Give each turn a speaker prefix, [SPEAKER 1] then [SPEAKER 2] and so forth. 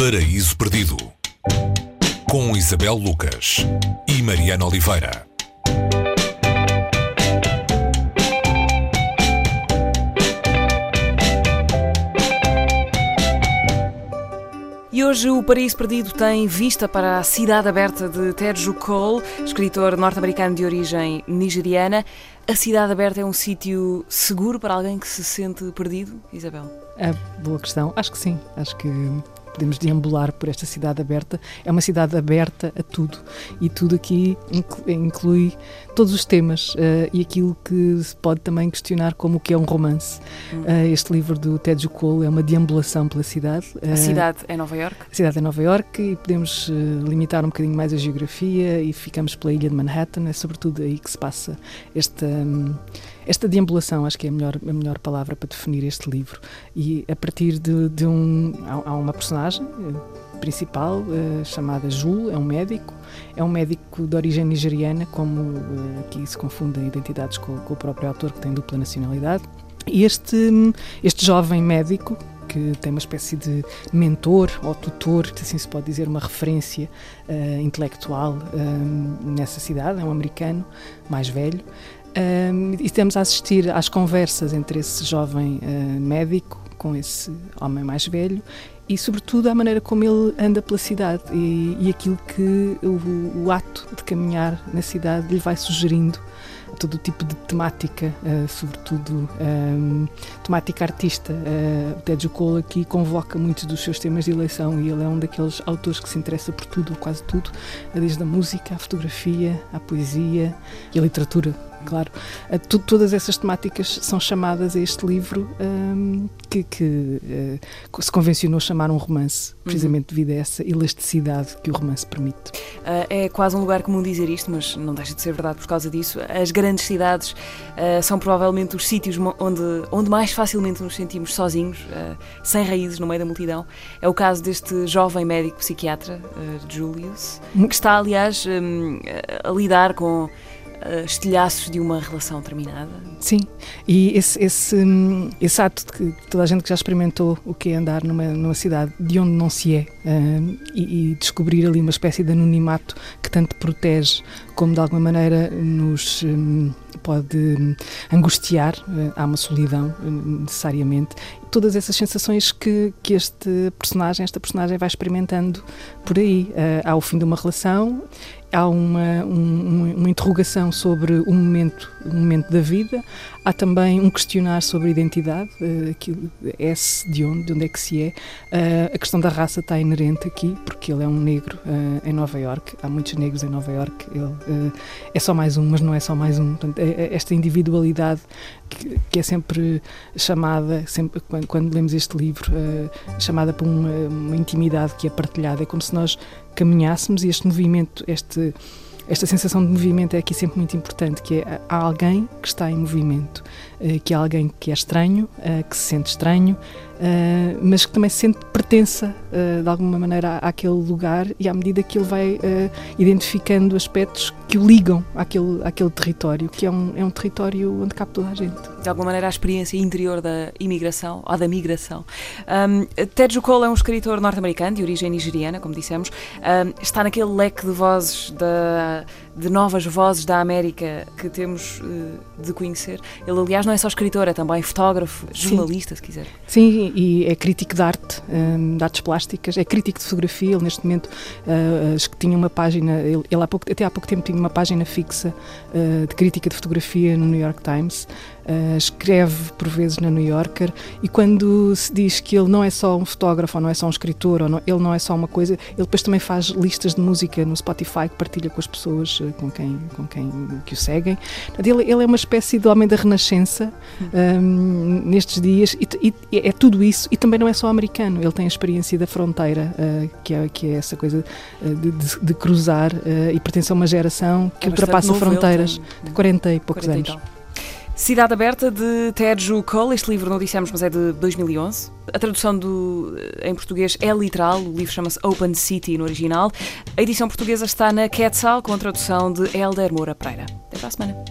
[SPEAKER 1] Paraíso Perdido com Isabel Lucas e Mariana Oliveira.
[SPEAKER 2] E hoje o Paraíso Perdido tem vista para a cidade aberta de Terju Cole, escritor norte-americano de origem nigeriana. A cidade aberta é um sítio seguro para alguém que se sente perdido, Isabel?
[SPEAKER 3] É boa questão. Acho que sim. Acho que podemos deambular por esta cidade aberta. É uma cidade aberta a tudo e tudo aqui inclui todos os temas uh, e aquilo que se pode também questionar como o que é um romance. Uh, este livro do Ted Cole é uma deambulação pela cidade.
[SPEAKER 2] Uh, a cidade é Nova York?
[SPEAKER 3] A cidade é Nova York e podemos limitar um bocadinho mais a geografia e ficamos pela ilha de Manhattan. É sobretudo aí que se passa esta um, esta deambulação, acho que é a melhor, a melhor palavra para definir este livro. E a partir de, de um. Há, há uma personagem eh, principal uh, chamada Jul, é um médico, é um médico de origem nigeriana, como uh, aqui se confundem identidades com, com, o próprio autor, que tem dupla nacionalidade. E este, este jovem médico, que tem uma espécie de mentor ou tutor, se assim se pode dizer, uma referência uh, intelectual nessa cidade, é um americano mais velho, um, e estamos a assistir às conversas entre esse jovem uh, médico com esse homem mais velho e, sobretudo, à maneira como ele anda pela cidade e, e aquilo que o, o, ato de caminhar na cidade lhe vai sugerindo todo o tipo de temática, uh, sobretudo um, temática artista. Uh, o Ted Cole aqui convoca muitos dos seus temas de eleição e ele é um daqueles autores que se interessa por tudo, quase tudo, desde a música, a fotografia, a poesia e a literatura claro. Uh, todas essas temáticas são chamadas a este livro um, que, que uh, se convencionou chamar um romance, precisamente uhum. devido a essa elasticidade que o romance permite.
[SPEAKER 2] Uh, é quase um lugar comum dizer isto, mas não deixa de ser verdade por causa disso. As grandes cidades são provavelmente os sítios onde, onde mais facilmente nos sentimos sozinhos, sem raízes no meio da multidão. É o caso deste jovem médico psiquiatra, Julius, que está, aliás, um, a lidar com uh, estilhaços de uma relação terminada.
[SPEAKER 3] Sim, e esse, esse, hum, esse ato de que toda a gente que já experimentou o que é andar numa, numa cidade de onde não se é e, e, descobrir ali uma espécie de anonimato que tanto protege como de alguma maneira nos um, pode hum, angustiar, há uma solidão necessariamente. Todas essas sensações que, que este personagem, esta personagem vai experimentando por aí. Uh, há o fim de uma relação há uma, um, uma interrogação sobre o momento, o momento da vida, há também um questionar sobre a identidade, uh, aquilo, é-se de onde, de onde é que se é. A questão da raça está inerente aqui, porque ele é um negro uh, em Nova York, há muitos negros em Nova York, ele é só mais um, mas não é só mais um. Portanto, é, é esta individualidade que, que, é sempre chamada, sempre, quando, quando lemos este livro, chamada por uma, uma intimidade que é partilhada, é como se nós caminhássemos e este movimento, este, esta sensação de movimento é aqui sempre muito importante, que é há alguém que está em movimento, que há alguém que é estranho, eh, que se sente estranho, Uh, mas que também se sente pertença de alguma maneira àquele lugar e à medida que ele vai identificando aspectos que o ligam àquele, àquele território, que é um, é um território onde cabe toda a gente.
[SPEAKER 2] De alguma maneira, a experiência interior da imigração ou da migração. Um, Ted Cole é um escritor norte-americano de origem nigeriana, como dissemos, um, está naquele leque de vozes, da, de novas vozes da América que temos de conhecer. Ele, aliás, não é só escritor, é também fotógrafo, jornalista,
[SPEAKER 3] Sim.
[SPEAKER 2] se quiser.
[SPEAKER 3] Sim, e é crítico de arte, um, de artes plásticas, é crítico de fotografia. Ele, neste momento, uh, acho que tinha uma página, ele, há pouco, até há pouco tempo tinha uma página fixa uh, de crítica de fotografia no New York Times. Uh, escreve por vezes na New Yorker e quando se diz que ele não é só um fotógrafo ou não é só um escritor ou não, ele não é só uma coisa, ele depois também faz listas de música no Spotify que partilha com as pessoas uh, com quem, com quem que o seguem. Ele, ele é uma espécie de homem da renascença um, nestes dias e, e, é tudo isso e também não é só americano, ele tem a experiência da fronteira, uh, que, é, que é essa coisa de, de, de, cruzar e pertence a uma geração que é ultrapassa fronteiras de 40 e poucos 40 anos.
[SPEAKER 2] Cidade Aberta de Terju Cole, este livro não dissemos, mas é de 2011. A tradução do, em português é literal, o livro chama-se Open City no original. A edição portuguesa está na Quetzal com a tradução de Helder Moura Pereira. Até para a semana.